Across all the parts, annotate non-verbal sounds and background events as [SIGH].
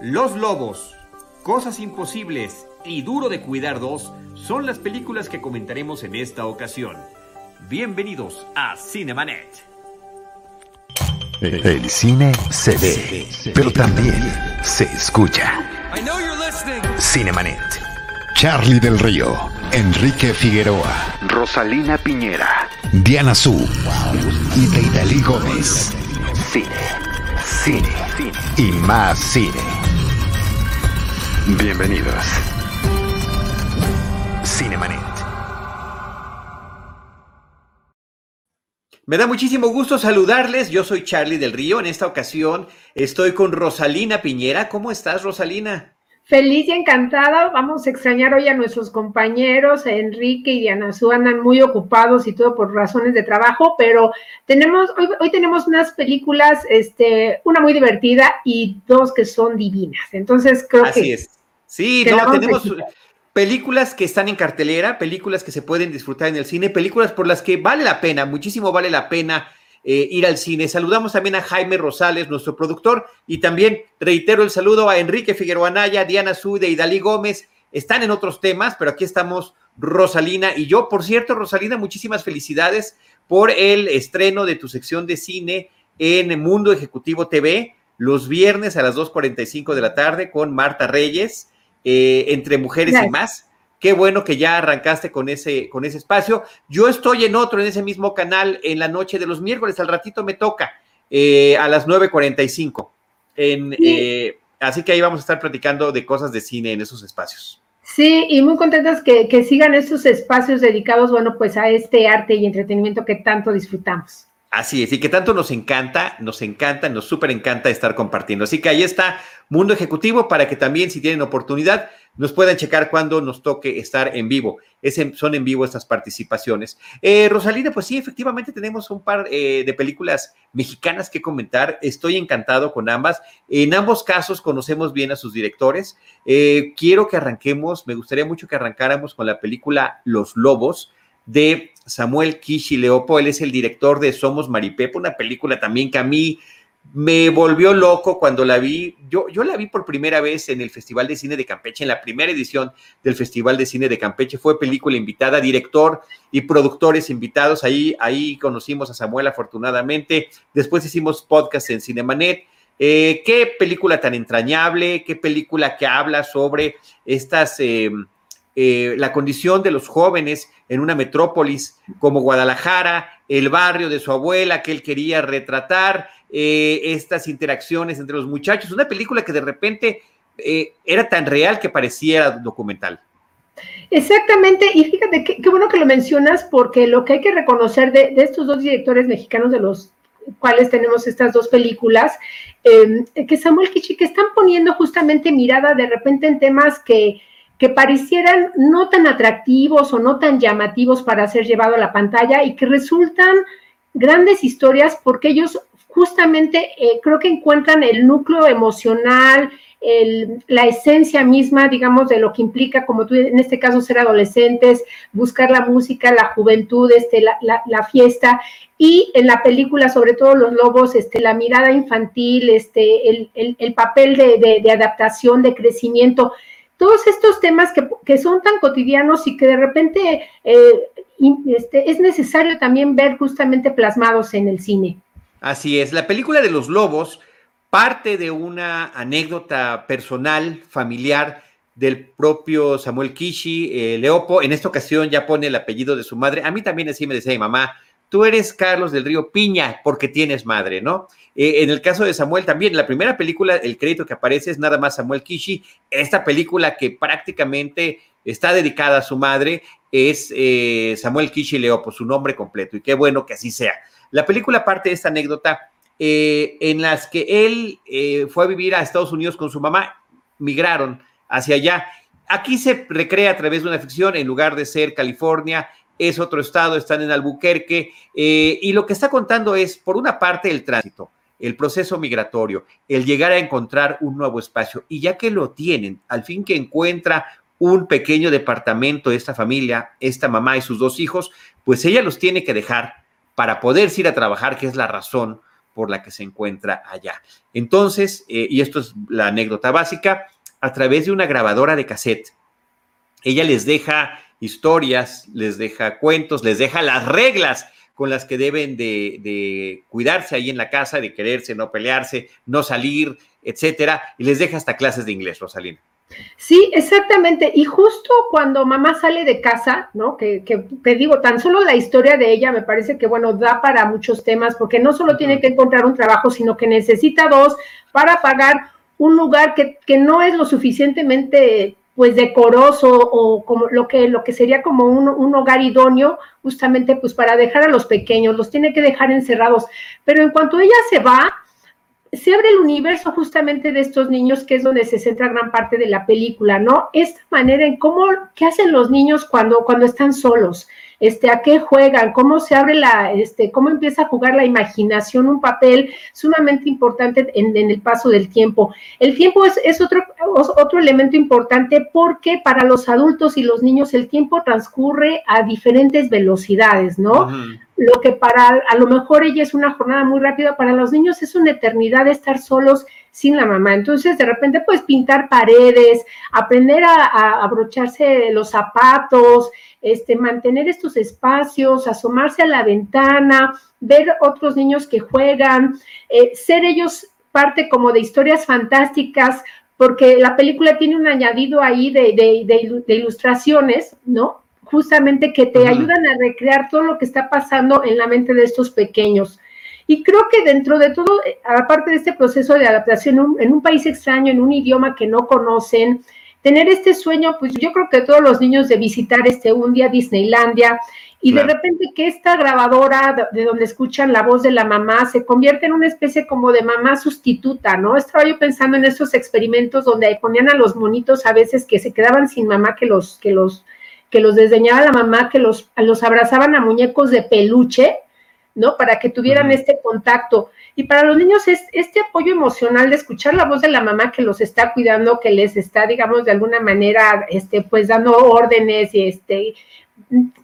Los Lobos, Cosas Imposibles y Duro de Cuidar 2 son las películas que comentaremos en esta ocasión. Bienvenidos a Cinemanet. El cine se ve, pero también se escucha. Cinemanet. Charlie del Río, Enrique Figueroa, Rosalina Piñera, Diana Su y Deidali Gómez. Cine, cine, cine y más cine. Bienvenidos. Cinemanet. Me da muchísimo gusto saludarles. Yo soy Charlie del Río. En esta ocasión estoy con Rosalina Piñera. ¿Cómo estás, Rosalina? Feliz y encantada. Vamos a extrañar hoy a nuestros compañeros, Enrique y Diana Su, andan muy ocupados y todo por razones de trabajo, pero tenemos, hoy, hoy, tenemos unas películas, este, una muy divertida y dos que son divinas. Entonces creo Así que es. Sí, no, tenemos películas que están en cartelera, películas que se pueden disfrutar en el cine, películas por las que vale la pena, muchísimo vale la pena eh, ir al cine. Saludamos también a Jaime Rosales, nuestro productor, y también reitero el saludo a Enrique Figueroa Anaya, Diana Sude y Dalí Gómez. Están en otros temas, pero aquí estamos Rosalina y yo. Por cierto, Rosalina, muchísimas felicidades por el estreno de tu sección de cine en Mundo Ejecutivo TV los viernes a las 2.45 de la tarde con Marta Reyes. Eh, entre mujeres y más. Qué bueno que ya arrancaste con ese, con ese espacio. Yo estoy en otro, en ese mismo canal, en la noche de los miércoles. Al ratito me toca, eh, a las 9.45. En, eh, así que ahí vamos a estar platicando de cosas de cine en esos espacios. Sí, y muy contentas que, que sigan estos espacios dedicados, bueno, pues a este arte y entretenimiento que tanto disfrutamos. Así es, y que tanto nos encanta, nos encanta, nos súper encanta estar compartiendo. Así que ahí está Mundo Ejecutivo para que también, si tienen oportunidad, nos puedan checar cuando nos toque estar en vivo. son en vivo estas participaciones. Eh, Rosalina, pues sí, efectivamente tenemos un par eh, de películas mexicanas que comentar. Estoy encantado con ambas. En ambos casos conocemos bien a sus directores. Eh, quiero que arranquemos, me gustaría mucho que arrancáramos con la película Los Lobos de Samuel Kishi Leopo, él es el director de Somos Maripepa, una película también que a mí me volvió loco cuando la vi. Yo, yo la vi por primera vez en el Festival de Cine de Campeche, en la primera edición del Festival de Cine de Campeche. Fue película invitada, director y productores invitados. Ahí, ahí conocimos a Samuel afortunadamente. Después hicimos podcast en Cinemanet. Eh, qué película tan entrañable, qué película que habla sobre estas... Eh, eh, la condición de los jóvenes en una metrópolis como Guadalajara, el barrio de su abuela que él quería retratar, eh, estas interacciones entre los muchachos, una película que de repente eh, era tan real que parecía documental. Exactamente, y fíjate qué, bueno que lo mencionas porque lo que hay que reconocer de, estos dos directores mexicanos de los cuales tenemos estas dos películas, que Samuel Kichi, que están poniendo justamente mirada de repente en temas que, que parecieran no tan atractivos o no tan llamativos para ser llevado a la pantalla y que resultan grandes historias porque ellos justamente eh, creo que encuentran el núcleo emocional, la esencia misma, digamos, de lo que implica, como tú en este caso, ser adolescentes, buscar la música, la juventud, este, la, la, fiesta, y en la película, sobre todo los lobos, este, la mirada infantil, este, el, el, el papel de, de adaptación, de crecimiento, todos estos temas que, que, son tan cotidianos y que de repente eh, este, es necesario también ver justamente plasmados en el cine. Así es, la película de los lobos parte de una anécdota personal, familiar, del propio Samuel Kishi, eh, Leopo, en esta ocasión ya pone el apellido de su madre, a mí también así me decía mi mamá, tú eres Carlos del Río Piña porque tienes madre, ¿no? Eh, en el caso de Samuel también, la primera película, el crédito que aparece es nada más Samuel Kishi, esta película que prácticamente está dedicada a su madre es eh, Samuel Kishi Leopo, su nombre completo, y qué bueno que así sea. La película parte de esta anécdota eh, en las que él fue a vivir a Estados Unidos con su mamá, migraron hacia allá. Aquí se recrea a través de una ficción, en lugar de ser California, es otro estado, están en Albuquerque, eh, y lo que está contando es, por una parte, el tránsito, el proceso migratorio, el llegar a encontrar un nuevo espacio, y ya que lo tienen, al fin que encuentra un pequeño departamento esta familia, esta mamá y sus dos hijos, pues ella los tiene que dejar para poder ir a trabajar, que es la razón por la que se encuentra allá. Entonces, eh, y esto es la anécdota básica, a través de una grabadora de cassette, ella les deja historias, les deja cuentos, les deja las reglas con las que deben de, cuidarse ahí en la casa, de quererse, no pelearse, no salir, etcétera, y les deja hasta clases de inglés, Rosalina. Sí, exactamente. Y justo cuando mamá sale de casa, ¿no? Que, te digo, tan solo la historia de ella me parece que, bueno, da para muchos temas, porque no solo tiene que encontrar un trabajo, sino que necesita dos para pagar un lugar que, que no es lo suficientemente pues decoroso o como lo que, lo que sería como un, un, hogar idóneo, justamente pues para dejar a los pequeños, los tiene que dejar encerrados. Pero en cuanto ella se va, se abre el universo justamente de estos niños, que es donde se centra gran parte de la película, ¿no? Esta manera en cómo, qué hacen los niños cuando, cuando están solos, este, a qué juegan, cómo se abre la, este, cómo empieza a jugar la imaginación, un papel sumamente importante en, el paso del tiempo. El tiempo es, es, otro, otro elemento importante porque para los adultos y los niños el tiempo transcurre a diferentes velocidades, ¿no? Lo que para a lo mejor ella es una jornada muy rápida, para los niños es una eternidad de estar solos sin la mamá. Entonces, de repente, pues pintar paredes, aprender a, a abrocharse los zapatos, este, mantener estos espacios, asomarse a la ventana, ver otros niños que juegan, eh, ser ellos parte como de historias fantásticas, porque la película tiene un añadido ahí de, ilustraciones, ¿no? Justamente que te ayudan a recrear todo lo que está pasando en la mente de estos pequeños. Y creo que dentro de todo, eh, aparte de este proceso de adaptación en un país extraño, en un idioma que no conocen, tener este sueño, pues yo creo que todos los niños de visitar este un día Disneylandia y de repente que esta grabadora de donde escuchan la voz de la mamá se convierte en una especie como de mamá sustituta, ¿no? Estaba yo pensando en esos experimentos donde ponían a los monitos a veces que se quedaban sin mamá, que los, que los, que los desdeñaba la mamá, que los, los abrazaban a muñecos de peluche, ¿no? Para que tuvieran este contacto. Y para los niños es este apoyo emocional de escuchar la voz de la mamá que los está cuidando, que les está, digamos, de alguna manera, este, pues dando órdenes y este,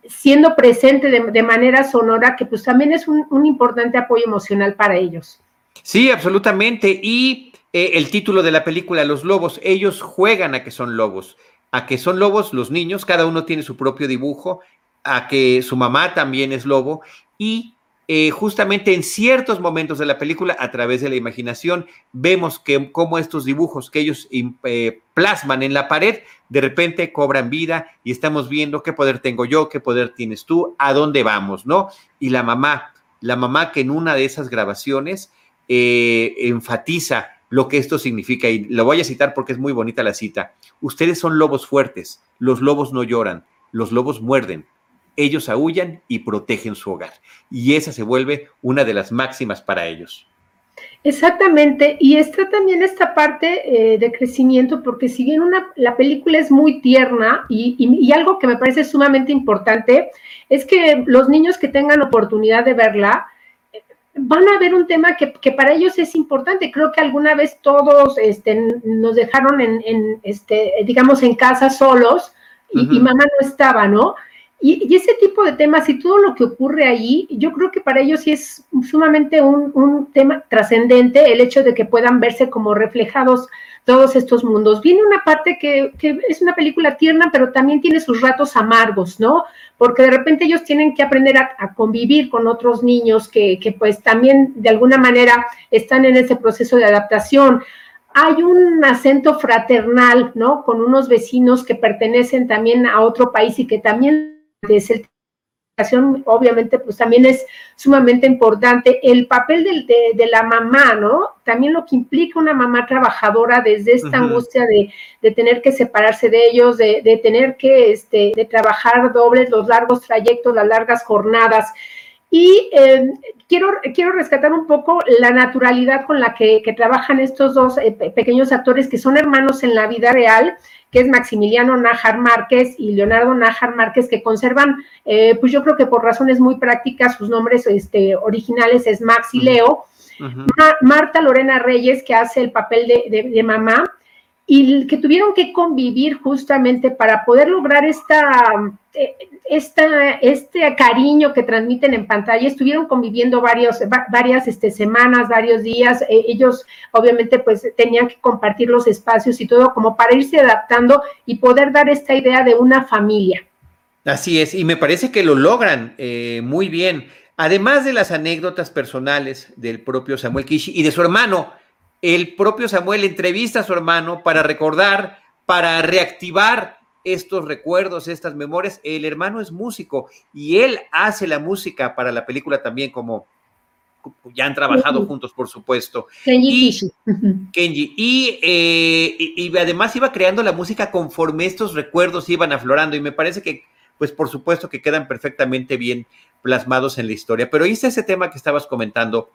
siendo presente de, manera sonora, que pues también es un, importante apoyo emocional para ellos. Sí, absolutamente. Y eh, el título de la película, Los Lobos, ellos juegan a que son lobos, a que son lobos los niños, cada uno tiene su propio dibujo, a que su mamá también es lobo y eh, justamente en ciertos momentos de la película, a través de la imaginación, vemos que cómo estos dibujos que ellos eh, plasman en la pared, de repente cobran vida y estamos viendo qué poder tengo yo, qué poder tienes tú, a dónde vamos, ¿no? Y la mamá, la mamá que en una de esas grabaciones eh, enfatiza lo que esto significa, y lo voy a citar porque es muy bonita la cita. Ustedes son lobos fuertes, los lobos no lloran, los lobos muerden, ellos aullan y protegen su hogar. Y esa se vuelve una de las máximas para ellos. Exactamente, y está también esta parte eh, de crecimiento, porque si bien una, la película es muy tierna y, algo que me parece sumamente importante es que los niños que tengan oportunidad de verla eh, van a ver un tema que, para ellos es importante. Creo que alguna vez todos este, nos dejaron en, este, digamos, en casa solos y, y mamá no estaba, ¿no? Y, ese tipo de temas y todo lo que ocurre ahí, yo creo que para ellos sí es sumamente un, tema trascendente el hecho de que puedan verse como reflejados todos estos mundos. Viene una parte que, es una película tierna, pero también tiene sus ratos amargos, ¿no? Porque de repente ellos tienen que aprender a, convivir con otros niños que, que pues también de alguna manera están en ese proceso de adaptación hay un acento fraternal, ¿no? Con unos vecinos que pertenecen también a otro país y que también de obviamente, pues también es sumamente importante. El papel de, la mamá, ¿no? También lo que implica una mamá trabajadora desde esta angustia de, tener que separarse de ellos, de, tener que este, de trabajar dobles, los largos trayectos, las largas jornadas. Y eh, quiero, quiero rescatar un poco la naturalidad con la que, trabajan estos dos eh, pequeños actores que son hermanos en la vida real que es Maximiliano Nájar Márquez y Leonardo Nájar Márquez, que conservan, eh, pues yo creo que por razones muy prácticas, sus nombres este, originales es Max y Leo. Marta Lorena Reyes, que hace el papel de, mamá, y que tuvieron que convivir justamente para poder lograr esta, eh, esta, este cariño que transmiten en pantalla. Estuvieron conviviendo varios, varias este, semanas, varios días. Eh, ellos obviamente pues tenían que compartir los espacios y todo como para irse adaptando y poder dar esta idea de una familia. Así es, y me parece que lo logran eh, muy bien. Además de las anécdotas personales del propio Samuel Kishi y de su hermano, el propio Samuel entrevista a su hermano para recordar, para reactivar estos recuerdos, estas memorias. El hermano es músico y él hace la música para la película también, como ya han trabajado juntos, por supuesto. Kenji. Y, [LAUGHS] Kenji. Eh, y, y, además iba creando la música conforme estos recuerdos iban aflorando y me parece que, pues por supuesto que quedan perfectamente bien plasmados en la historia. Pero hice ese tema que estabas comentando,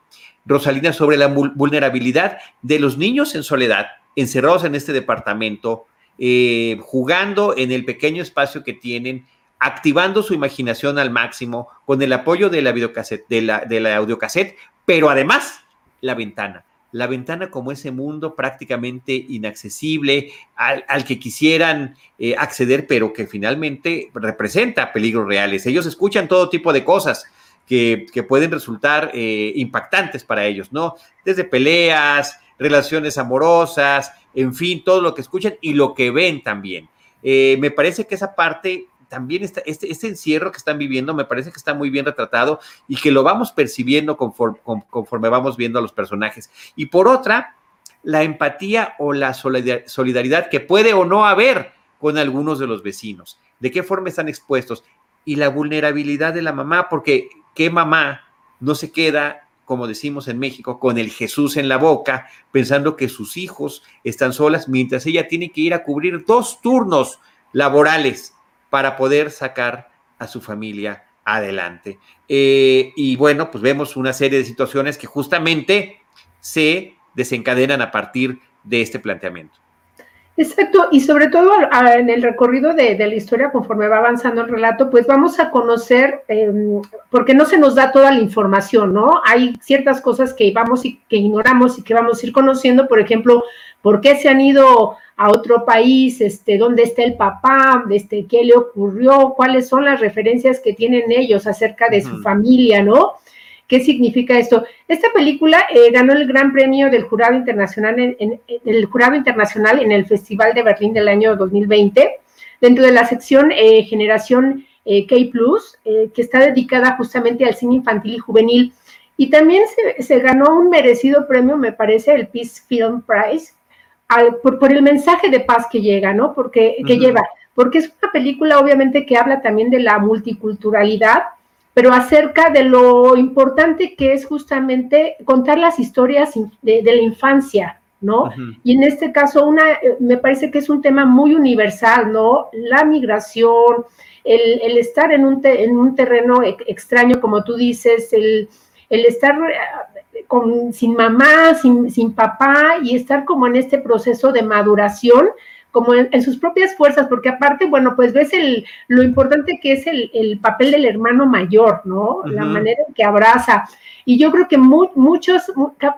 Rosalina, sobre la vulnerabilidad de los niños en soledad, encerrados en este departamento, eh, jugando en el pequeño espacio que tienen, activando su imaginación al máximo, con el apoyo de la videocassette, de la, audiocassette, pero además la ventana la ventana como ese mundo prácticamente inaccesible al, que quisieran eh, acceder, pero que finalmente representa peligros reales. Ellos escuchan todo tipo de cosas que, pueden resultar eh, impactantes para ellos, ¿no? Desde peleas, relaciones amorosas, en fin, todo lo que escuchan y lo que ven también. Eh, me parece que esa parte también está, este, este, encierro que están viviendo me parece que está muy bien retratado y que lo vamos percibiendo conforme, vamos viendo a los personajes. Y por otra, la empatía o la solidaridad que puede o no haber con algunos de los vecinos, de qué forma están expuestos y la vulnerabilidad de la mamá, porque qué mamá no se queda, como decimos en México, con el Jesús en la boca, pensando que sus hijos están solas mientras ella tiene que ir a cubrir dos turnos laborales para poder sacar a su familia adelante. Eh, y bueno, pues vemos una serie de situaciones que justamente se desencadenan a partir de este planteamiento. Exacto, y sobre todo en el recorrido de, la historia, conforme va avanzando el relato, pues vamos a conocer, em, porque no se nos da toda la información, ¿no? Hay ciertas cosas que vamos y que ignoramos y que vamos a ir conociendo, por ejemplo, por qué se han ido a otro país, este, dónde está el papá, este, qué le ocurrió, cuáles son las referencias que tienen ellos acerca de su familia, ¿no? ¿Qué significa esto? Esta película eh, ganó el Gran Premio del Jurado Internacional en, el Jurado Internacional en el Festival de Berlín del año 2020, dentro de la sección eh, Generación eh, K que está dedicada justamente al cine infantil y juvenil. Y también se, se ganó un merecido premio, me parece, el Peace Film Prize, por, el mensaje de paz que llega, ¿no? Porque, que lleva, porque es una película obviamente que habla también de la multiculturalidad, pero acerca de lo importante que es justamente contar las historias de, la infancia, ¿no? Y en este caso, una, eh, me parece que es un tema muy universal, ¿no? La migración, el, estar en un, en un terreno extraño, como tú dices, el, el estar sin mamá, sin, sin, papá y estar como en este proceso de maduración, como en, sus propias fuerzas, porque aparte, bueno, pues ves el, lo importante que es el, papel del hermano mayor, ¿no? La manera en que abraza. Y yo creo que muchos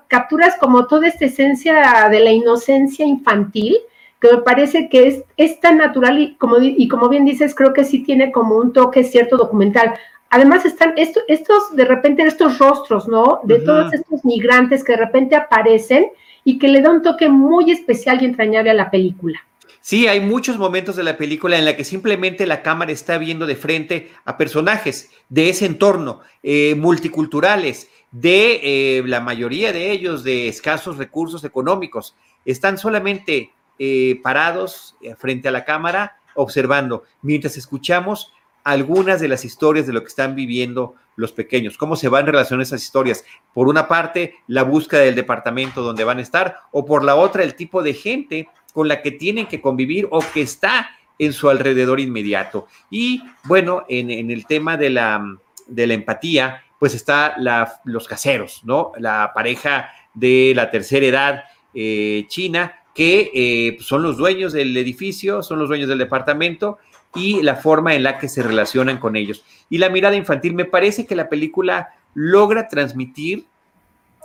capturas como toda esta esencia de la inocencia infantil, que me parece que es, es tan natural y como, y como bien dices, creo que sí tiene como un toque cierto documental. Además están estos, estos, de repente, estos rostros, ¿no? De todos estos migrantes que de repente aparecen y que le da un toque muy especial y entrañable a la película. Sí, hay muchos momentos de la película en la que simplemente la cámara está viendo de frente a personajes de ese entorno, eh, multiculturales, de eh, la mayoría de ellos de escasos recursos económicos. Están solamente eh, parados frente a la cámara observando, mientras escuchamos algunas de las historias de lo que están viviendo los pequeños, cómo se van relacionando esas historias. Por una parte, la búsqueda del departamento donde van a estar, o por la otra, el tipo de gente con la que tienen que convivir o que está en su alrededor inmediato. Y bueno, en, el tema de la, de la empatía, pues está la, los caseros, ¿no? La pareja de la tercera edad eh, china, que eh, son los dueños del edificio, son los dueños del departamento y la forma en la que se relacionan con ellos. Y la mirada infantil, me parece que la película logra transmitir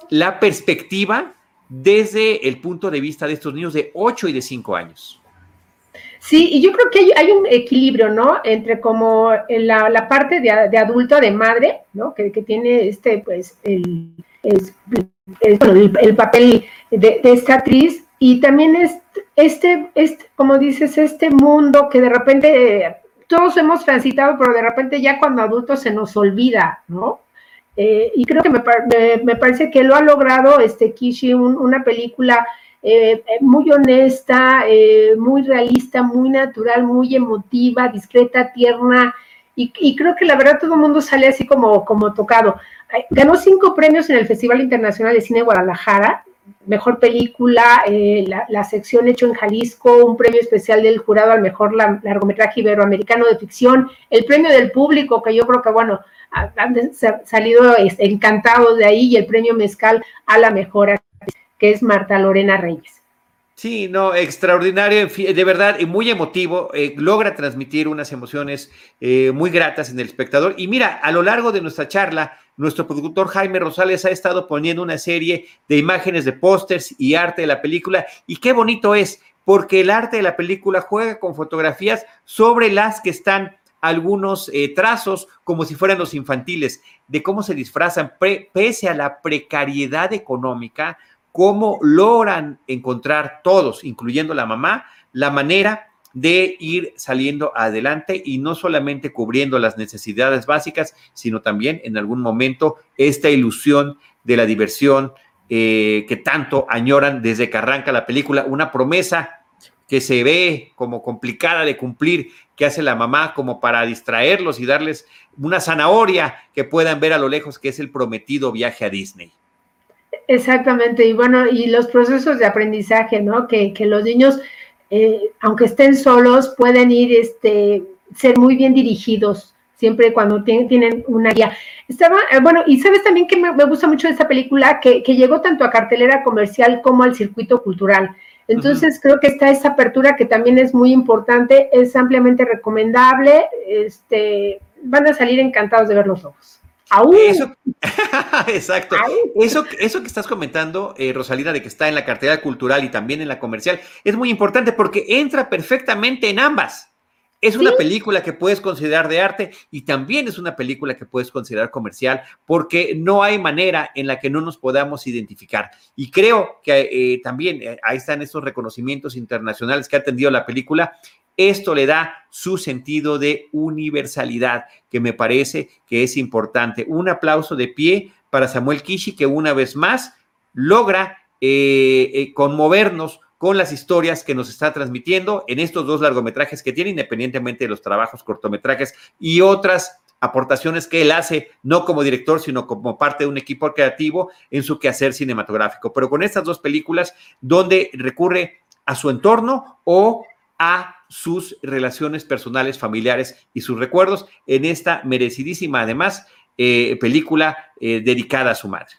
la perspectiva desde el punto de vista de estos niños de 8 y de 5 años. Sí, y yo creo que hay, un equilibrio, ¿no? Entre como la, la parte de, de, adulto, de madre, ¿no? Que, tiene este, pues, el, el, papel de, esta actriz, y también es este, este, como dices, este mundo que de repente todos hemos transitado, pero de repente ya cuando adultos se nos olvida, ¿no? Eh, y creo que me, me, parece que lo ha logrado este Kishi, una película eh, muy honesta, eh, muy realista, muy natural, muy emotiva, discreta, tierna, y, y, creo que la verdad todo el mundo sale así como, como tocado. Ganó cinco premios en el Festival Internacional de Cine Guadalajara, mejor película, eh, la, sección hecho en Jalisco, un premio especial del jurado al mejor largometraje iberoamericano de ficción, el premio del público, que yo creo que, bueno, han salido encantados de ahí, y el premio Mezcal a la mejor que es Marta Lorena Reyes. Sí, no, extraordinario, de verdad, y muy emotivo, eh, logra transmitir unas emociones eh, muy gratas en el espectador. Y mira, a lo largo de nuestra charla, nuestro productor Jaime Rosales ha estado poniendo una serie de imágenes de pósters y arte de la película, y qué bonito es, porque el arte de la película juega con fotografías sobre las que están algunos eh, trazos como si fueran los infantiles, de cómo se disfrazan, pese a la precariedad económica, cómo logran encontrar todos, incluyendo la mamá, la manera de ir saliendo adelante y no solamente cubriendo las necesidades básicas, sino también en algún momento esta ilusión de la diversión eh, que tanto añoran desde que arranca la película, una promesa que se ve como complicada de cumplir, que hace la mamá como para distraerlos y darles una zanahoria que puedan ver a lo lejos, que es el prometido viaje a Disney. Exactamente, y bueno, y los procesos de aprendizaje, ¿no? Que, los niños, eh, aunque estén solos, pueden ir, este, ser muy bien dirigidos, siempre cuando tienen, una guía. Estaba, eh, bueno, y sabes también que me, gusta mucho esta película, que, llegó tanto a cartelera comercial como al circuito cultural. Entonces creo que está esa apertura que también es muy importante, es ampliamente recomendable, este, van a salir encantados de ver los ojos. Eso, [LAUGHS] exacto. Eso, eso que estás comentando, eh, Rosalina, de que está en la cartera cultural y también en la comercial, es muy importante porque entra perfectamente en ambas. Es una película que puedes considerar de arte y también es una película que puedes considerar comercial porque no hay manera en la que no nos podamos identificar. Y creo que eh, también eh, ahí están estos reconocimientos internacionales que ha atendido la película esto le da su sentido de universalidad, que me parece que es importante. Un aplauso de pie para Samuel Kishi, que una vez más logra eh, eh, conmovernos con las historias que nos está transmitiendo en estos dos largometrajes que tiene, independientemente de los trabajos cortometrajes y otras aportaciones que él hace, no como director, sino como parte de un equipo creativo en su quehacer cinematográfico. Pero con estas dos películas, donde recurre a su entorno o a sus relaciones personales, familiares y sus recuerdos en esta merecidísima, además, eh, película eh, dedicada a su madre.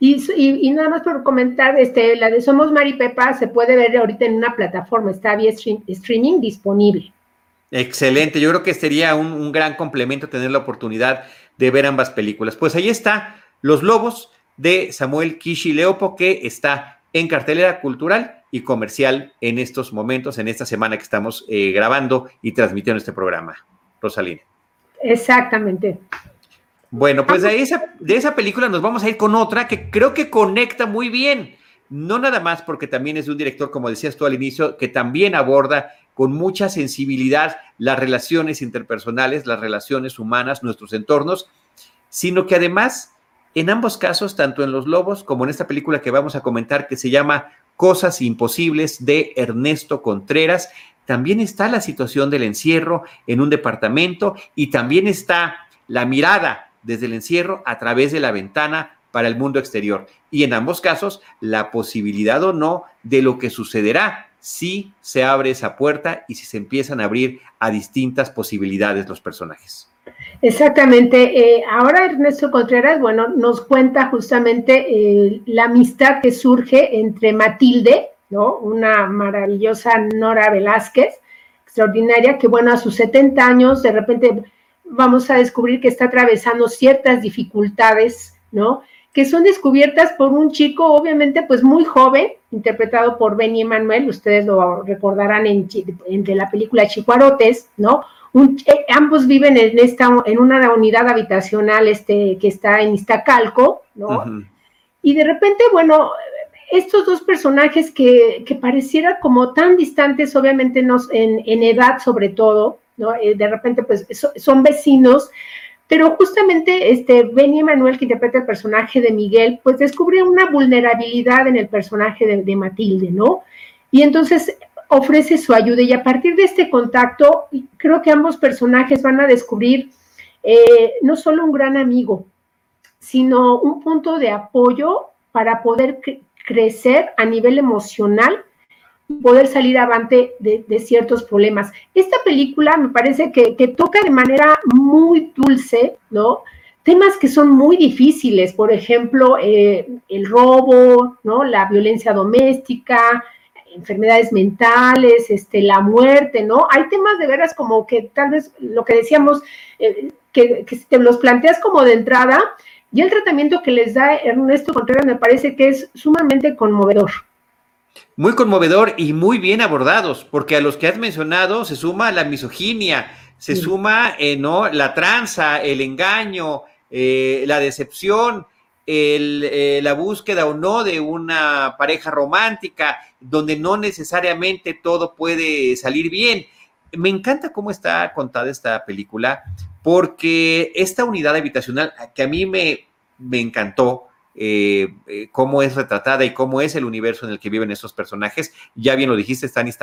Y, nada más por comentar, este, la de Somos Mari Pepa se puede ver ahorita en una plataforma, está vía streaming disponible. Excelente, yo creo que sería un, un, gran complemento tener la oportunidad de ver ambas películas. Pues ahí está Los Lobos de Samuel Kishi Leopo, que está en cartelera cultural y comercial en estos momentos, en esta semana que estamos eh, grabando y transmitiendo este programa. Rosalina. Exactamente. Bueno, pues de esa, de esa película nos vamos a ir con otra que creo que conecta muy bien. No nada más porque también es de un director, como decías tú al inicio, que también aborda con mucha sensibilidad las relaciones interpersonales, las relaciones humanas, nuestros entornos, sino que además, en ambos casos, tanto en Los Lobos como en esta película que vamos a comentar que se llama Cosas Imposibles de Ernesto Contreras. También está la situación del encierro en un departamento y también está la mirada desde el encierro a través de la ventana para el mundo exterior. Y en ambos casos, la posibilidad o no de lo que sucederá si se abre esa puerta y si se empiezan a abrir a distintas posibilidades los personajes. Exactamente. Eh, ahora Ernesto Contreras, bueno, nos cuenta justamente eh, la amistad que surge entre Matilde, ¿no? Una maravillosa Nora Velázquez, extraordinaria, que bueno, a sus 70 años de repente vamos a descubrir que está atravesando ciertas dificultades, ¿no? que son descubiertas por un chico, obviamente, pues muy joven, interpretado por Benny Emanuel, ustedes lo recordarán en, entre la película Chicuarotes, ¿no? Eh, ambos viven en esta, en una unidad habitacional este, que está en Iztacalco, ¿no? Y de repente, bueno, estos dos personajes que, que pareciera como tan distantes, obviamente en, en, edad sobre todo, ¿no? Eh, de repente, pues son vecinos, pero justamente este Benny Emanuel, que interpreta el personaje de Miguel, pues descubre una vulnerabilidad en el personaje de, Matilde, ¿no? Y entonces ofrece su ayuda y a partir de este contacto, creo que ambos personajes van a descubrir eh, no solo un gran amigo, sino un punto de apoyo para poder crecer a nivel emocional poder salir avante de, ciertos problemas. Esta película me parece que, toca de manera muy dulce, ¿no? Temas que son muy difíciles, por ejemplo, eh, el robo, ¿no? La violencia doméstica, enfermedades mentales, este, la muerte, ¿no? Hay temas de veras como que tal vez lo que decíamos, eh, que, que te los planteas como de entrada, y el tratamiento que les da Ernesto Contreras me parece que es sumamente conmovedor. Muy conmovedor y muy bien abordados, porque a los que has mencionado se suma la misoginia, se suma eh, ¿no? la tranza, el engaño, eh, la decepción, eh, la búsqueda o no de una pareja romántica, donde no necesariamente todo puede salir bien. Me encanta cómo está contada esta película, porque esta unidad habitacional que a mí me, me encantó, eh, eh, cómo es retratada y cómo es el universo en el que viven estos personajes. Ya bien lo dijiste, está en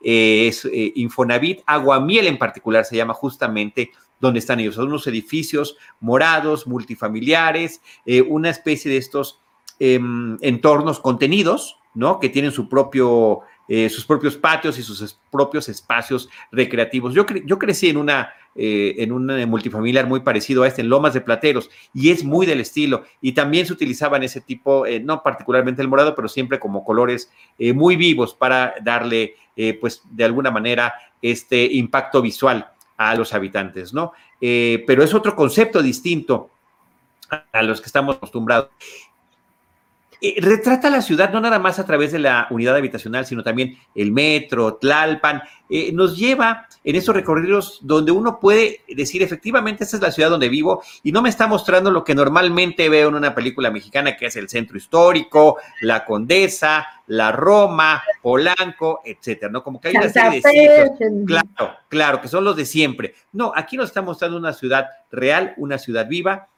eh, es Infonavit, Aguamiel en particular se llama justamente donde están ellos. Son unos edificios morados, multifamiliares, una especie de estos em, entornos contenidos, ¿no? Que tienen su propio sus propios patios y sus propios espacios recreativos. Yo, yo crecí en una, eh, en un multifamiliar muy parecido a este, en Lomas de Plateros, y es muy del estilo. Y también se utilizaban ese tipo, eh, no particularmente el morado, pero siempre como colores muy vivos para darle, pues, de alguna manera, este impacto visual a los habitantes, ¿no? pero es otro concepto distinto a los que estamos acostumbrados. Eh, retrata la ciudad no nada más a través de la unidad habitacional, sino también el metro, Tlalpan. Eh, nos lleva en esos recorridos donde uno puede decir, efectivamente, esta es la ciudad donde vivo y no me está mostrando lo que normalmente veo en una película mexicana, que es el centro histórico, la Condesa, la Roma, Polanco, etcétera, ¿no? Como que hay una serie de Claro, claro, que son los de siempre. No, aquí nos está mostrando una ciudad real, una ciudad viva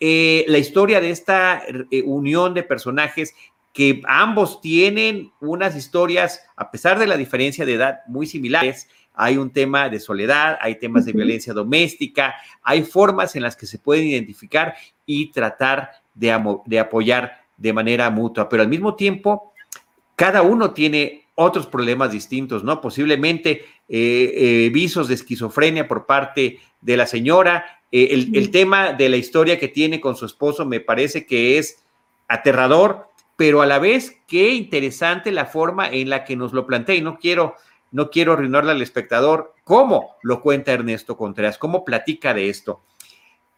eh, la historia de esta eh, unión de personajes que ambos tienen unas historias, a pesar de la diferencia de edad, muy similares. Hay un tema de soledad, hay temas de violencia doméstica, hay formas en las que se pueden identificar y tratar de, de apoyar de manera mutua, pero al mismo tiempo, cada uno tiene otros problemas distintos, ¿no? Posiblemente eh, visos de esquizofrenia por parte de la señora, eh, el, tema de la historia que tiene con su esposo me parece que es aterrador, pero a la vez qué interesante la forma en la que nos lo plantea y no quiero, no quiero arruinarle al espectador cómo lo cuenta Ernesto Contreras, cómo platica de esto.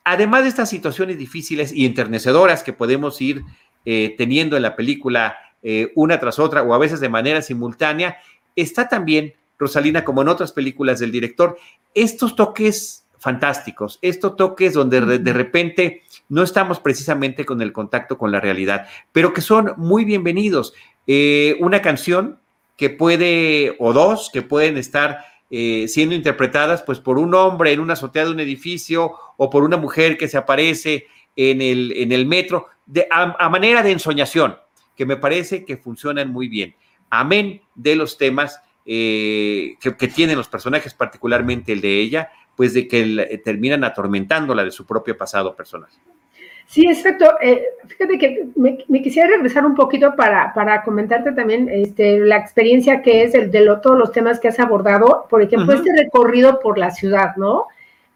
Además de estas situaciones difíciles y enternecedoras que podemos ir eh, teniendo en la película eh, una tras otra o a veces de manera simultánea, está también, Rosalina, como en otras películas del director, estos toques fantásticos. Estos toques donde de, repente no estamos precisamente con el contacto con la realidad, pero que son muy bienvenidos. Eh, una canción que puede, o dos, que pueden estar eh, siendo interpretadas pues por un hombre en una azotea de un edificio o por una mujer que se aparece en el, en el metro, de, a, manera de ensoñación, que me parece que funcionan muy bien. Amén de los temas eh, que, que, tienen los personajes, particularmente el de ella, pues de que eh, terminan atormentándola de su propio pasado personal. Sí, exacto. Eh, fíjate que me, quisiera regresar un poquito para, para comentarte también este, la experiencia que es el de todos los temas que has abordado. Por ejemplo, este recorrido por la ciudad, ¿no?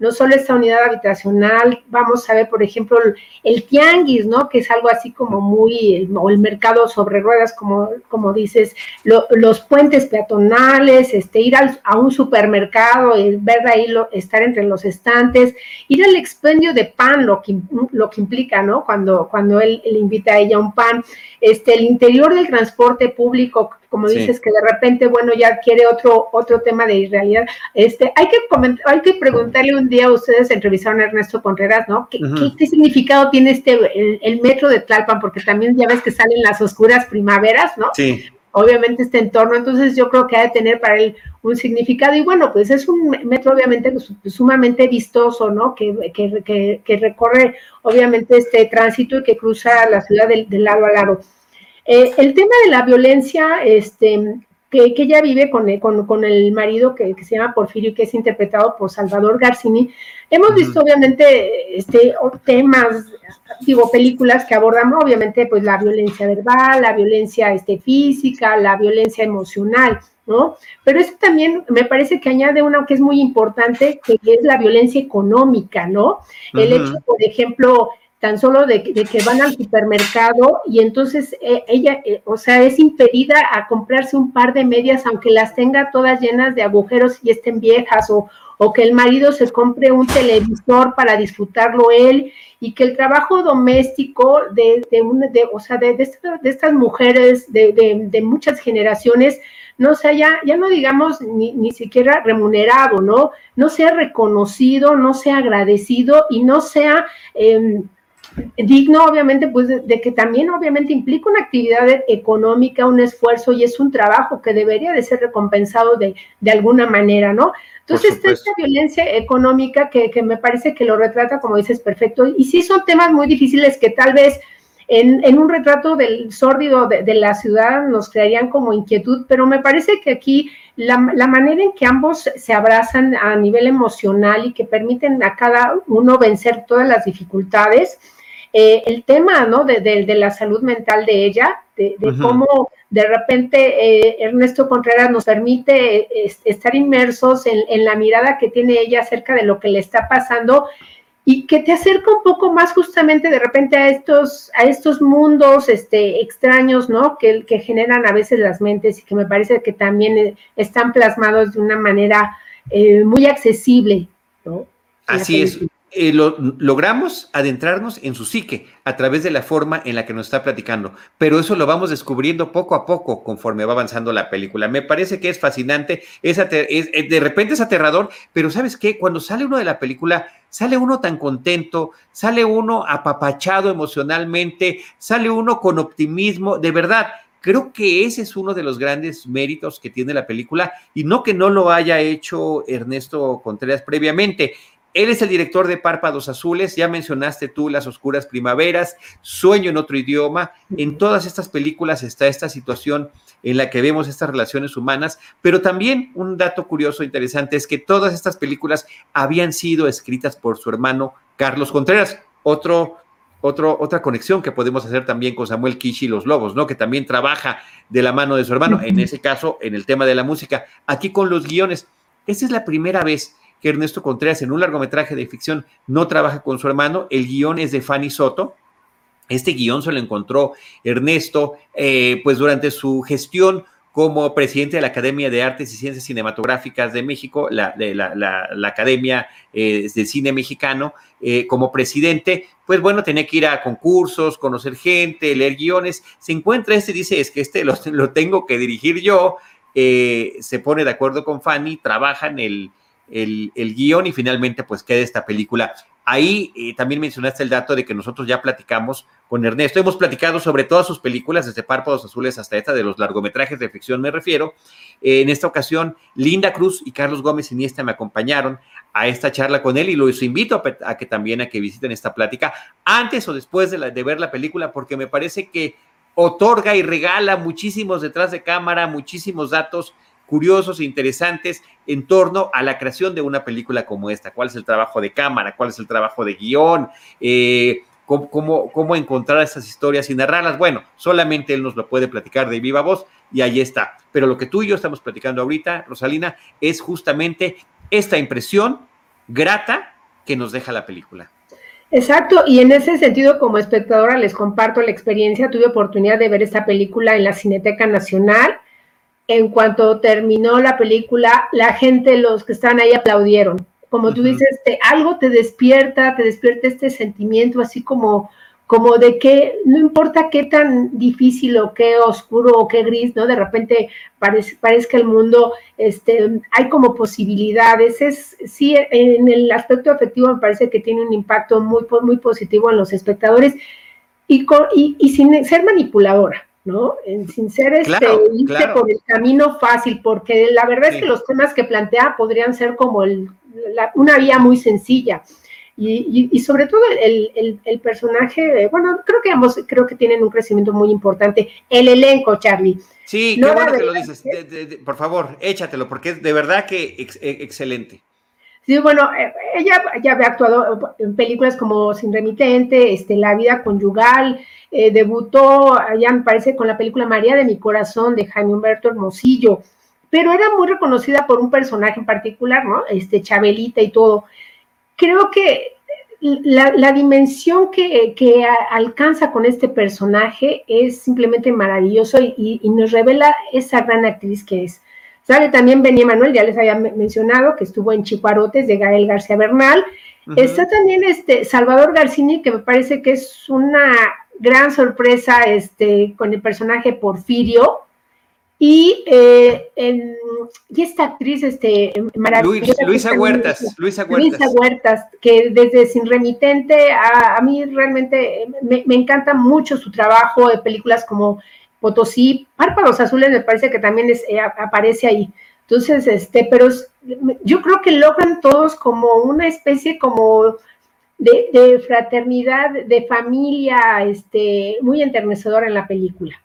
No solo esta unidad habitacional, vamos a ver, por ejemplo, el, tianguis, ¿no? Que es algo así como muy, o el mercado sobre ruedas, como, como dices, los puentes peatonales, este, ir a un supermercado, y ver ahí, lo, estar entre los estantes, ir al expendio de pan, lo que, lo que implica, ¿no? Cuando, cuando él, le invita a ella un pan, este, el interior del transporte público, como dices, que de repente, bueno, ya quiere otro, otro tema de irrealidad. Este, hay que hay que preguntarle un día a ustedes, entrevistaron a Ernesto Contreras, ¿no? ¿Qué, ¿qué, significado tiene este, el, metro de Tlalpan? Porque también ya ves que salen las oscuras primaveras, ¿no? Sí. Obviamente este entorno, entonces yo creo que ha de tener para él un significado y bueno, pues es un metro obviamente sumamente vistoso, ¿no? Que, que, que, recorre obviamente este tránsito y que cruza la ciudad de, de lado a lado. Eh, el tema de la violencia, este, que, ella vive con, con, el marido que, se llama Porfirio y que es interpretado por Salvador Garcini. Hemos visto obviamente este, temas, digo, películas que abordan obviamente pues la violencia verbal, la violencia este, física, la violencia emocional, ¿no? Pero eso también me parece que añade una que es muy importante, que es la violencia económica, ¿no? El hecho, por ejemplo, tan solo de, que van al supermercado y entonces eh, ella, eh, o sea, es impedida a comprarse un par de medias aunque las tenga todas llenas de agujeros y estén viejas o, o que el marido se compre un televisor para disfrutarlo él y que el trabajo doméstico de, de, de o sea, de, de, estas mujeres de, muchas generaciones no sea ya, ya no digamos ni, ni siquiera remunerado, ¿no? No sea reconocido, no sea agradecido y no sea... Eh, digno obviamente pues de, que también obviamente implica una actividad económica, un esfuerzo y es un trabajo que debería de ser recompensado de, de alguna manera, ¿no? Entonces está esta violencia económica que, que, me parece que lo retrata, como dices, perfecto. Y sí son temas muy difíciles que tal vez en, en un retrato del sórdido de, de, la ciudad nos crearían como inquietud, pero me parece que aquí la, la manera en que ambos se abrazan a nivel emocional y que permiten a cada uno vencer todas las dificultades, eh, el tema, ¿no? De, de, la salud mental de ella, de, cómo de repente eh, Ernesto Contreras nos permite eh, estar inmersos en, en, la mirada que tiene ella acerca de lo que le está pasando y que te acerca un poco más justamente de repente a estos, a estos mundos este, extraños, ¿no? Que, que generan a veces las mentes y que me parece que también están plasmados de una manera muy accesible, ¿no? Así es. Eh, lo, logramos adentrarnos en su psique a través de la forma en la que nos está platicando, pero eso lo vamos descubriendo poco a poco conforme va avanzando la película. Me parece que es fascinante, es, eh, de repente es aterrador, pero ¿sabes qué? Cuando sale uno de la película, sale uno tan contento, sale uno apapachado emocionalmente, sale uno con optimismo, de verdad. Creo que ese es uno de los grandes méritos que tiene la película y no que no lo haya hecho Ernesto Contreras previamente. Él es el director de Párpados Azules, ya mencionaste tú Las Oscuras Primaveras, Sueño en otro idioma. En todas estas películas está esta situación en la que vemos estas relaciones humanas, pero también un dato curioso, interesante, es que todas estas películas habían sido escritas por su hermano Carlos Contreras, otro, otro, otra conexión que podemos hacer también con Samuel Kishi y los Lobos, ¿no? Que también trabaja de la mano de su hermano, en ese caso, en el tema de la música. Aquí con los guiones, esta es la primera vez que Ernesto Contreras en un largometraje de ficción no trabaja con su hermano. El guion es de Fanny Soto. Este guion se lo encontró Ernesto, eh, pues durante su gestión como presidente de la Academia de Artes y Ciencias Cinematográficas de México, la, de la, Academia eh, de Cine Mexicano, eh, como presidente, pues bueno, tenía que ir a concursos, conocer gente, leer guiones. Se encuentra este, dice, es que este lo, [LAUGHS] tengo que dirigir yo. se pone de acuerdo con Fanny, trabaja en el, el, guion y finalmente pues queda esta película. Ahí eh, también mencionaste el dato de que nosotros ya platicamos con Ernesto, hemos platicado sobre todas sus películas, desde Párpados Azules hasta esta de los largometrajes de ficción me refiero. en esta ocasión, Linda Cruz y Carlos Gómez Iniesta me acompañaron a esta charla con él y los invito a, que también a que visiten esta plática antes o después de, de ver la película porque me parece que otorga y regala muchísimos detrás de cámara, muchísimos datos curiosos e interesantes en torno a la creación de una película como esta. ¿Cuál es el trabajo de cámara? ¿Cuál es el trabajo de guion? Eh, cómo, cómo, encontrar esas historias y narrarlas? Bueno, solamente él nos lo puede platicar de viva voz y ahí está. Pero lo que tú y yo estamos platicando ahorita, Rosalina, es justamente esta impresión grata que nos deja la película. Exacto, y en ese sentido, como espectadora, les comparto la experiencia. Tuve oportunidad de ver esta película en la Cineteca Nacional. En cuanto terminó la película, la gente, los que estaban ahí, aplaudieron. Como tú dices, algo te despierta, te despierta este sentimiento así como como de que no importa qué tan difícil o qué oscuro o qué gris, ¿no? De repente parece, parezca el mundo, este, hay como posibilidades. Es, sí, en el aspecto afectivo me parece que tiene un impacto muy, muy positivo en los espectadores y, y, sin ser manipuladora. ¿No? Sin ser este, irse por el camino fácil, porque la verdad es que los temas que plantea podrían ser como el, una vía muy sencilla. Y, sobre todo el, personaje, bueno, creo que ambos creo que tienen un crecimiento muy importante. El elenco, Charlie. Sí, qué bueno que lo dices. por favor, échatelo, porque es de verdad que e, excelente. Sí, bueno, eh, ella ya había actuado en películas como Sin Remitente, este, La Vida Conyugal, eh, debutó, ya me parece, con la película María de mi Corazón de Jaime Humberto Hermosillo, pero era muy reconocida por un personaje en particular, ¿no? Este, Chabelita y todo creo que la, dimensión que, alcanza con este personaje es simplemente maravilloso y, nos revela esa gran actriz que es. Sale también Benny Manuel, ya les había mencionado, que estuvo en Chicuarotes de Gael García Bernal. Está también este Salvador Garcini, que me parece que es una gran sorpresa este, con el personaje Porfirio, y, eh, y esta actriz este, maravillosa. Luisa Huertas, Luisa Huertas. Luisa Huertas, que desde Sin Remitente a, mí realmente me, encanta mucho su trabajo de películas como Potosí, Párpados Azules me parece que también es, eh, aparece ahí. Entonces, este, pero yo creo que logran todos como una especie como de, fraternidad, de familia, este, muy enternecedora en la película.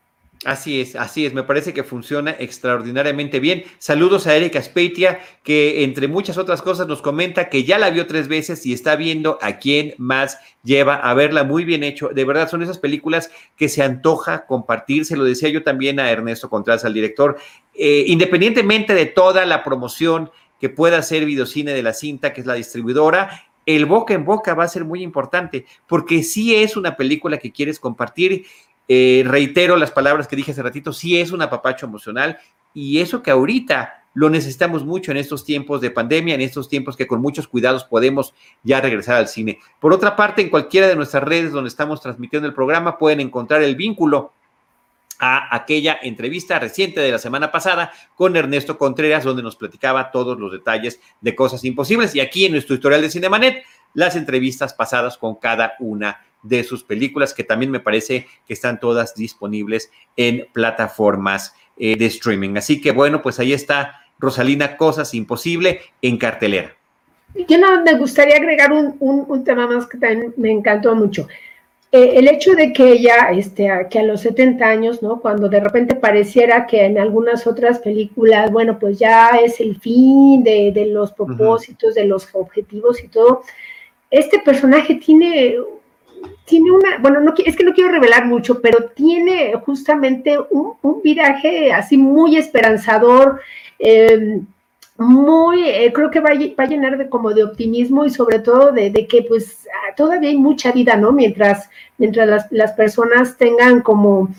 Así es, así es, me parece que funciona extraordinariamente bien. Saludos a Erika Speitia, que entre muchas otras cosas nos comenta que ya la vio tres veces y está viendo a quién más lleva a verla muy bien hecho. De verdad, son esas películas que se antoja compartir, se lo decía yo también a Ernesto Contreras, al director, eh, independientemente de toda la promoción que pueda hacer Videocine de la cinta, que es la distribuidora, el boca en boca va a ser muy importante, porque sí es una película que quieres compartir eh, reitero las palabras que dije hace ratito, sí es un apapacho emocional y eso que ahorita lo necesitamos mucho en estos tiempos de pandemia, en estos tiempos que con muchos cuidados podemos ya regresar al cine. Por otra parte, en cualquiera de nuestras redes donde estamos transmitiendo el programa pueden encontrar el vínculo a aquella entrevista reciente de la semana pasada con Ernesto Contreras, donde nos platicaba todos los detalles de cosas imposibles. Y aquí en nuestro historial de Cinemanet, las entrevistas pasadas con cada una de sus películas, que también me parece que están todas disponibles en plataformas eh, de streaming. Así que bueno, pues ahí está Rosalina Cosas Imposible en cartelera. Yo no me gustaría agregar un, tema más que también me encantó mucho. Eh, el hecho de que ella, este, que a los 70 años, ¿no? Cuando de repente pareciera que en algunas otras películas, bueno, pues ya es el fin de, los propósitos, de los objetivos y todo, este personaje tiene tiene una, bueno, no, es que no quiero revelar mucho, pero tiene justamente un, viraje así muy esperanzador, em, muy, eh, creo que va, a llenar de como de optimismo y sobre todo de, que pues ah, todavía hay mucha vida, ¿no? Mientras, mientras las, personas tengan como,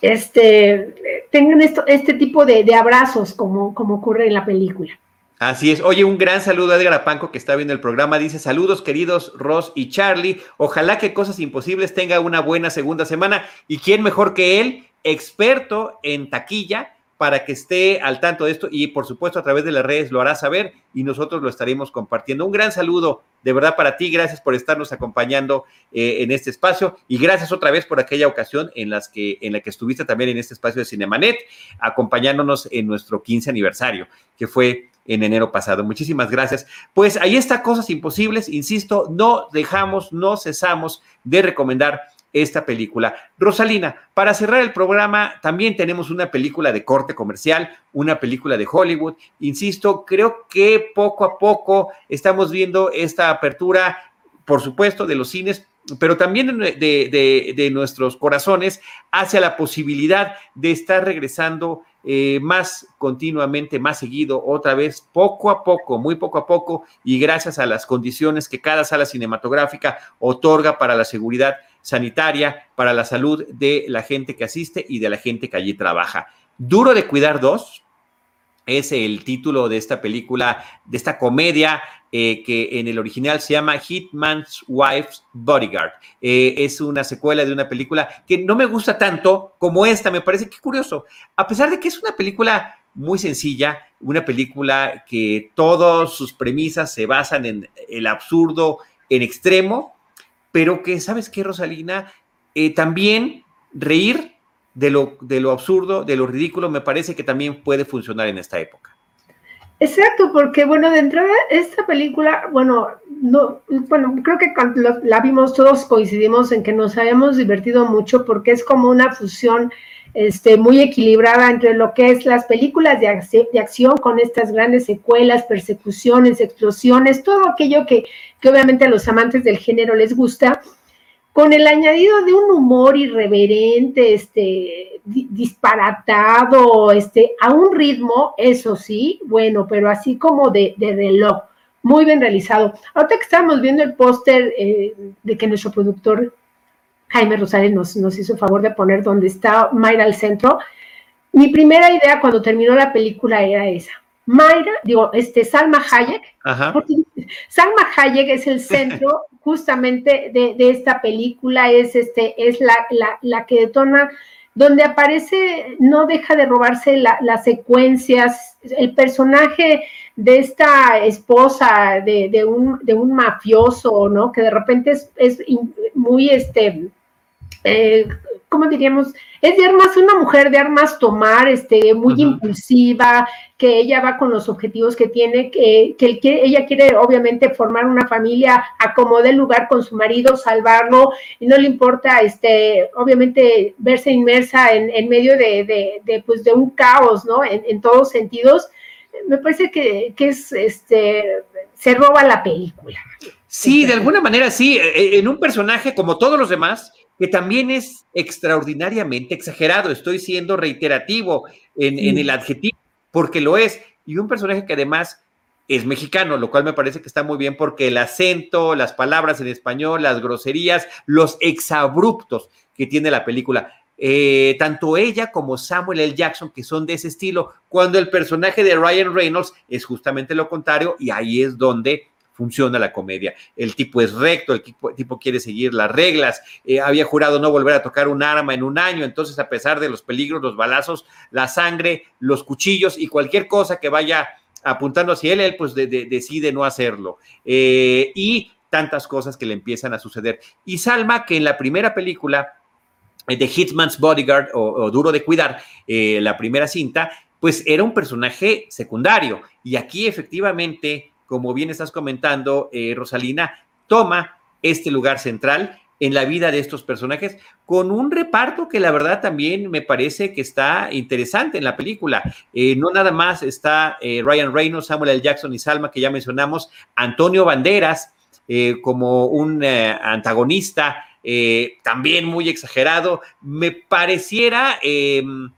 este, tengan esto, este tipo de, de abrazos como, como ocurre en la película. Así es. Oye, un gran saludo a Edgar Apanco que está viendo el programa. Dice, saludos queridos Ross y Charlie. Ojalá que Cosas Imposibles tenga una buena segunda semana. ¿Y quién mejor que él, experto en taquilla, para que esté al tanto de esto? Y por supuesto a través de las redes lo hará saber y nosotros lo estaremos compartiendo. Un gran saludo de verdad para ti. Gracias por estarnos acompañando eh, en este espacio y gracias otra vez por aquella ocasión en, las que, en la que estuviste también en este espacio de Cinemanet, acompañándonos en nuestro 15 aniversario, que fue en enero pasado. Muchísimas gracias. Pues ahí está Cosas Imposibles, insisto, no dejamos, no cesamos de recomendar esta película. Rosalina, para cerrar el programa, también tenemos una película de corte comercial, una película de Hollywood. Insisto, creo que poco a poco estamos viendo esta apertura, por supuesto, de los cines, pero también de, de nuestros corazones hacia la posibilidad de estar regresando eh, más continuamente, más seguido, otra vez, poco a poco, muy poco a poco, y gracias a las condiciones que cada sala cinematográfica otorga para la seguridad sanitaria, para la salud de la gente que asiste y de la gente que allí trabaja. Duro de cuidar dos, es el título de esta película, de esta comedia eh, que en el original se llama Hitman's Wife's Bodyguard. Eh, es una secuela de una película que no me gusta tanto como esta, me parece que curioso. A pesar de que es una película muy sencilla, una película que todas sus premisas se basan en el absurdo en extremo, pero que, ¿sabes qué, Rosalina? Eh, también reír de lo, de lo absurdo, de lo ridículo, me parece que también puede funcionar en esta época. Exacto, porque bueno, de entrada, esta película, bueno, no, bueno, creo que cuando la vimos todos coincidimos en que nos habíamos divertido mucho porque es como una fusión este, muy equilibrada entre lo que es las películas de, acción con estas grandes secuelas, persecuciones, explosiones, todo aquello que, obviamente a los amantes del género les gusta, con el añadido de un humor irreverente, este, disparatado, este, a un ritmo, eso sí, bueno, pero así como de, reloj, muy bien realizado. Ahorita que estamos viendo el póster eh, de que nuestro productor Jaime Rosales nos, nos hizo favor de poner donde está Mayra al centro, mi primera idea cuando terminó la película era esa. Mayra, digo, este, Salma Hayek, Salma Hayek es el centro [LAUGHS] justamente de, esta película, es, este, es la, la, que detona, donde aparece, no deja de robarse las secuencias, el personaje de esta esposa de, un, de un mafioso, ¿no? Que de repente es, es muy, este, eh, ¿cómo diríamos? Es de armas, una mujer de armas tomar, este, muy impulsiva, que ella va con los objetivos que tiene, que, que, ella quiere obviamente formar una familia, acomodar el lugar con su marido, salvarlo, y no le importa, este, obviamente, verse inmersa en, medio de, de, pues, de un caos, ¿no? En, todos sentidos. Me parece que, que es, este, se roba la película. Sí, de alguna manera sí, e, e, en un personaje como todos los demás, que también es extraordinariamente exagerado. Estoy siendo reiterativo en, el adjetivo, porque lo es. Y un personaje que además es mexicano, lo cual me parece que está muy bien porque el acento, las palabras en español, las groserías, los exabruptos que tiene la película. Eh, tanto ella como Samuel L. Jackson, que son de ese estilo, cuando el personaje de Ryan Reynolds es justamente lo contrario, y ahí es donde funciona la comedia. El tipo es recto, el tipo, quiere seguir las reglas, eh, había jurado no volver a tocar un arma en un año, entonces a pesar de los peligros, los balazos, la sangre, los cuchillos y cualquier cosa que vaya apuntando hacia él, él pues decide no hacerlo. Eh, y tantas cosas que le empiezan a suceder. Y Salma, que en la primera película de eh, Hitman's Bodyguard o, Duro de Cuidar, la primera cinta, pues era un personaje secundario. Y aquí efectivamente como bien estás comentando, eh, Rosalina, toma este lugar central en la vida de estos personajes, con un reparto que la verdad también me parece que está interesante en la película. Eh, no nada más está eh, Ryan Reynolds, Samuel L. Jackson y Salma, que ya mencionamos, Antonio Banderas como un antagonista, también muy exagerado. Me pareciera em,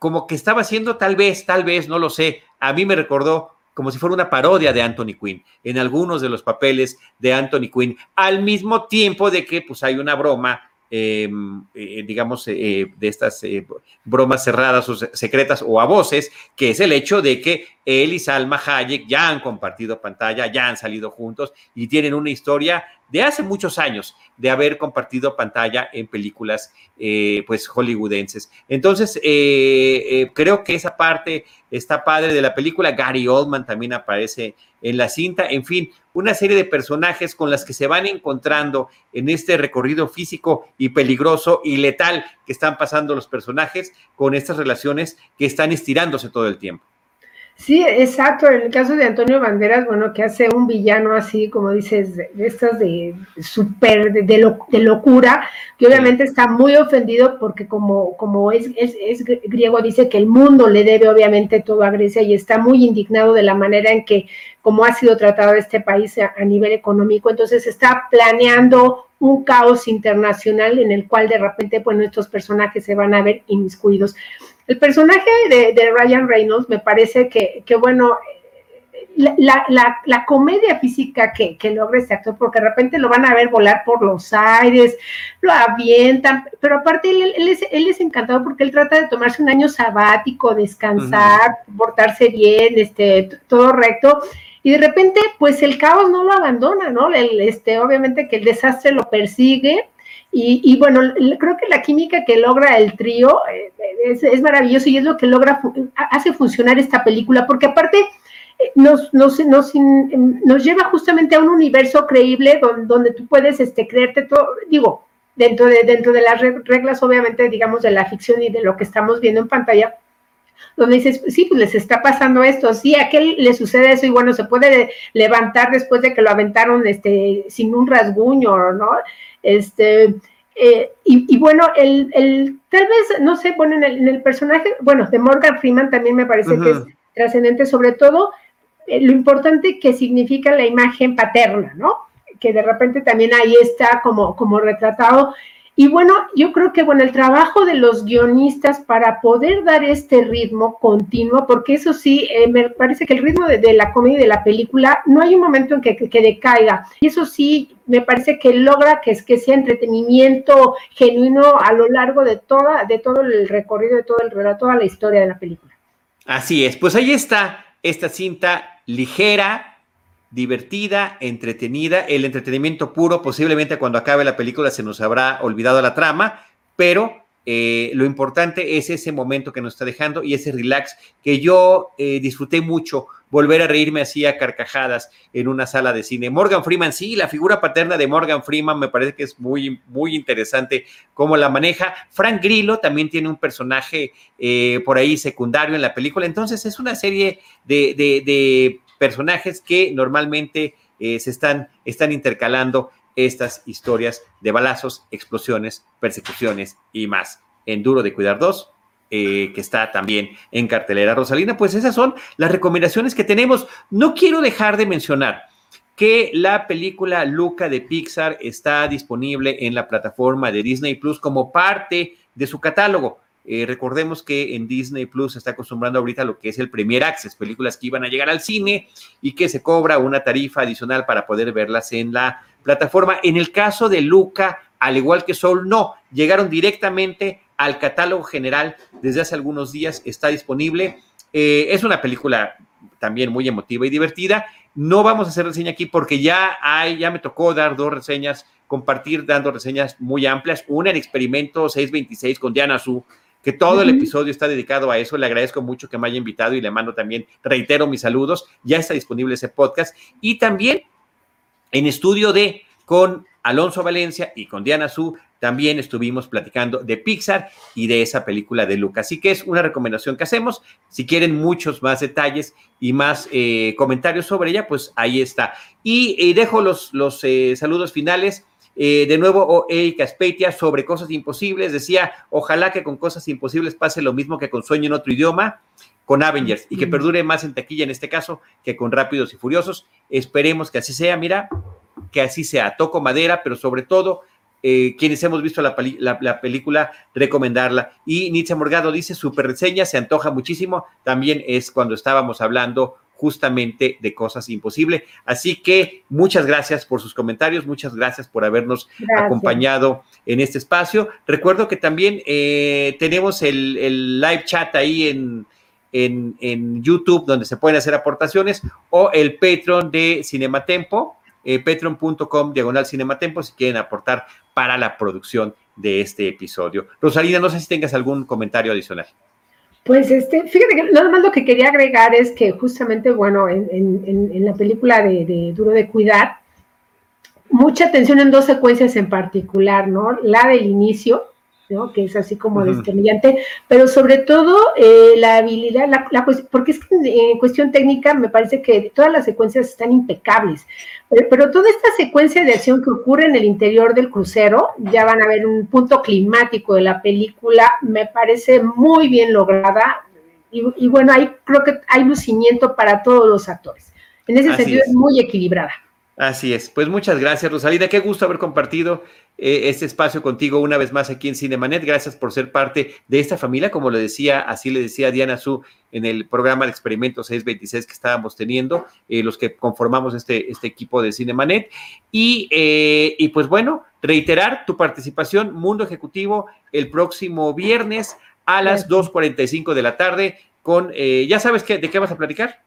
como que estaba haciendo tal vez, tal vez, no lo sé. A mí me recordó como si fuera una parodia de Anthony Quinn en algunos de los papeles de Anthony Quinn, al mismo tiempo de que pues hay una broma Em, eh, digamos, eh, de estas eh, bromas cerradas o secretas o a voces, que es el hecho de que él y Salma Hayek ya han compartido pantalla, ya han salido juntos y tienen una historia de hace muchos años de haber compartido pantalla en películas pues hollywoodenses. Entonces, creo que esa parte está padre de la película. Gary Oldman también aparece en la cinta. En fin, una serie de personajes con las que se van encontrando en este recorrido físico y peligroso y letal que están pasando los personajes con estas relaciones que están estirándose todo el tiempo. Sí, exacto. En el caso de Antonio Banderas, bueno, que hace un villano así, como dices, de, estas de súper, de, locura, que obviamente está muy ofendido porque como, como es, es, griego, dice que el mundo le debe obviamente todo a Grecia y está muy indignado de la manera en que, como ha sido tratado este país a, a nivel económico, entonces está planeando un caos internacional en el cual de repente, pues, nuestros personajes se van a ver inmiscuidos. El personaje de, Ryan Reynolds me parece que, que bueno, la, la, la, comedia física que, que, logra este actor, porque de repente lo van a ver volar por los aires, lo avientan, pero aparte él, él, es, él es encantado porque él trata de tomarse un año sabático, descansar, portarse bien, este, todo recto, y de repente, pues el caos no lo abandona, ¿no? El, este, obviamente que el desastre lo persigue, y, y, bueno, creo que la química que logra el trío eh, es, es, maravilloso y es lo que logra, hace funcionar esta película, porque aparte nos, nos, nos, nos, lleva justamente a un universo creíble donde, donde tú puedes este, creerte todo, digo, dentro de, dentro de las reglas, obviamente, digamos, de la ficción y de lo que estamos viendo en pantalla, donde dices, sí, pues les está pasando esto, sí, a aquel le sucede eso y bueno, se puede levantar después de que lo aventaron este, sin un rasguño, ¿no? Este, eh, y, y, bueno, el, el, tal vez, no sé, bueno, en el, en el personaje, bueno, de Morgan Freeman también me parece que es trascendente, sobre todo eh, lo importante que significa la imagen paterna, ¿no? Que de repente también ahí está como, como retratado. Y bueno, yo creo que bueno, el trabajo de los guionistas para poder dar este ritmo continuo, porque eso sí, eh, me parece que el ritmo de, la comedia y de la película, no hay un momento en que, que, decaiga. Y eso sí, me parece que logra que, que sea entretenimiento genuino a lo largo de, toda, de todo el recorrido, de todo el relato, toda la historia de la película. Así es, pues ahí está esta cinta ligera, divertida, entretenida, el entretenimiento puro, posiblemente cuando acabe la película se nos habrá olvidado la trama, pero eh, lo importante es ese momento que nos está dejando y ese relax que yo eh, disfruté mucho, volver a reírme así a carcajadas en una sala de cine. Morgan Freeman, sí, la figura paterna de Morgan Freeman me parece que es muy, muy interesante cómo la maneja. Frank Grillo también tiene un personaje eh, por ahí secundario en la película, entonces es una serie de, personajes que normalmente se están, están intercalando estas historias de balazos, explosiones, persecuciones y más. En Duro de Cuidar 2, eh, que está también en cartelera. Rosalina, pues esas son las recomendaciones que tenemos. No quiero dejar de mencionar que la película Luca de Pixar está disponible en la plataforma de Disney Plus como parte de su catálogo. Eh, recordemos que en Disney Plus se está acostumbrando ahorita a lo que es el Premier Access, películas que iban a llegar al cine y que se cobra una tarifa adicional para poder verlas en la plataforma. En el caso de Luca, al igual que Soul, no, llegaron directamente al catálogo general desde hace algunos días, está disponible. Eh, es una película también muy emotiva y divertida. No vamos a hacer reseña aquí porque ya hay, ya me tocó dar dos reseñas, compartir dando reseñas muy amplias. Una, el experimento 626 con Diana Su, que todo el episodio está dedicado a eso. Le agradezco mucho que me haya invitado y le mando también, reitero mis saludos. Ya está disponible ese podcast. Y también en estudio de con Alonso Valencia y con Diana Su también estuvimos platicando de Pixar y de esa película de Lucas. Así que es una recomendación que hacemos. Si quieren muchos más detalles y más eh, comentarios sobre ella, pues ahí está. Y dejo los, los eh, saludos finales eh, de nuevo, Erika Speitia sobre cosas imposibles decía, ojalá que con cosas imposibles pase lo mismo que con Sueño en otro idioma, con Avengers, y que perdure más en taquilla en este caso que con Rápidos y Furiosos. Esperemos que así sea, mira, que así sea. Toco madera, pero sobre todo, eh, quienes hemos visto la, película, recomendarla. Y Nietzsche Morgado dice, super reseña, se antoja muchísimo. También es cuando estábamos hablando justamente de cosas imposibles. Así que muchas gracias por sus comentarios, muchas gracias por habernos acompañado en este espacio. Recuerdo que también eh, tenemos el, live chat ahí en, en, YouTube donde se pueden hacer aportaciones o el Patreon de Cinematempo, eh, patreon.com diagonal Cinematempo si quieren aportar para la producción de este episodio. Rosalina, no sé si tengas algún comentario adicional. Pues este, fíjate que nada más lo que quería agregar es que justamente, bueno, en, en, la película de, Duro de Cuidar, mucha atención en dos secuencias en particular, ¿no? La del inicio, ¿no? Que es así como uh pero sobre todo eh, la habilidad, la, porque es que en cuestión técnica me parece que todas las secuencias están impecables. Pero, toda esta secuencia de acción que ocurre en el interior del crucero, ya van a ver un punto climático de la película, me parece muy bien lograda. Y, bueno, ahí creo que hay lucimiento para todos los actores. En ese sentido es. muy equilibrada. Así es. Pues muchas gracias, Rosalina. Qué gusto haber compartido eh, este espacio contigo una vez más aquí en Cinemanet. Gracias por ser parte de esta familia, como le decía, así le decía Diana Su en el programa de Experimento 626 que estábamos teniendo, eh, los que conformamos este, este equipo de Cinemanet. Y, eh, y pues bueno, reiterar tu participación, Mundo Ejecutivo, el próximo viernes a las 2.45 de la tarde con, ¿ya sabes qué, de qué vas a platicar?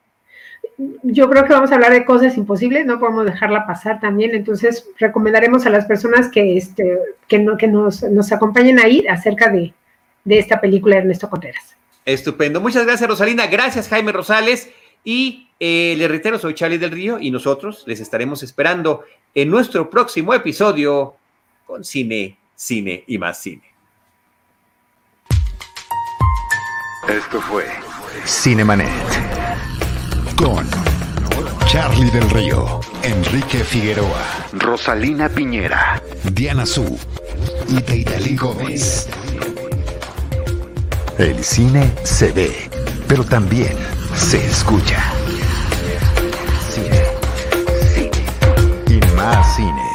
Yo creo que vamos a hablar de cosas imposibles, no podemos dejarla pasar también, entonces recomendaremos a las personas que, este, que, no, que nos, nos acompañen ahí acerca de, de esta película de Ernesto Contreras. Estupendo, muchas gracias Rosalina, gracias Jaime Rosales y eh, le reitero, soy Charlie del Río y nosotros les estaremos esperando en nuestro próximo episodio con Cine, Cine y más Cine. Esto fue Cinemanet con Charlie del Río, Enrique Figueroa, Rosalina Piñera, Diana Su y Deidali Gómez. El cine se ve, pero también se escucha. Cine, cine y más cine.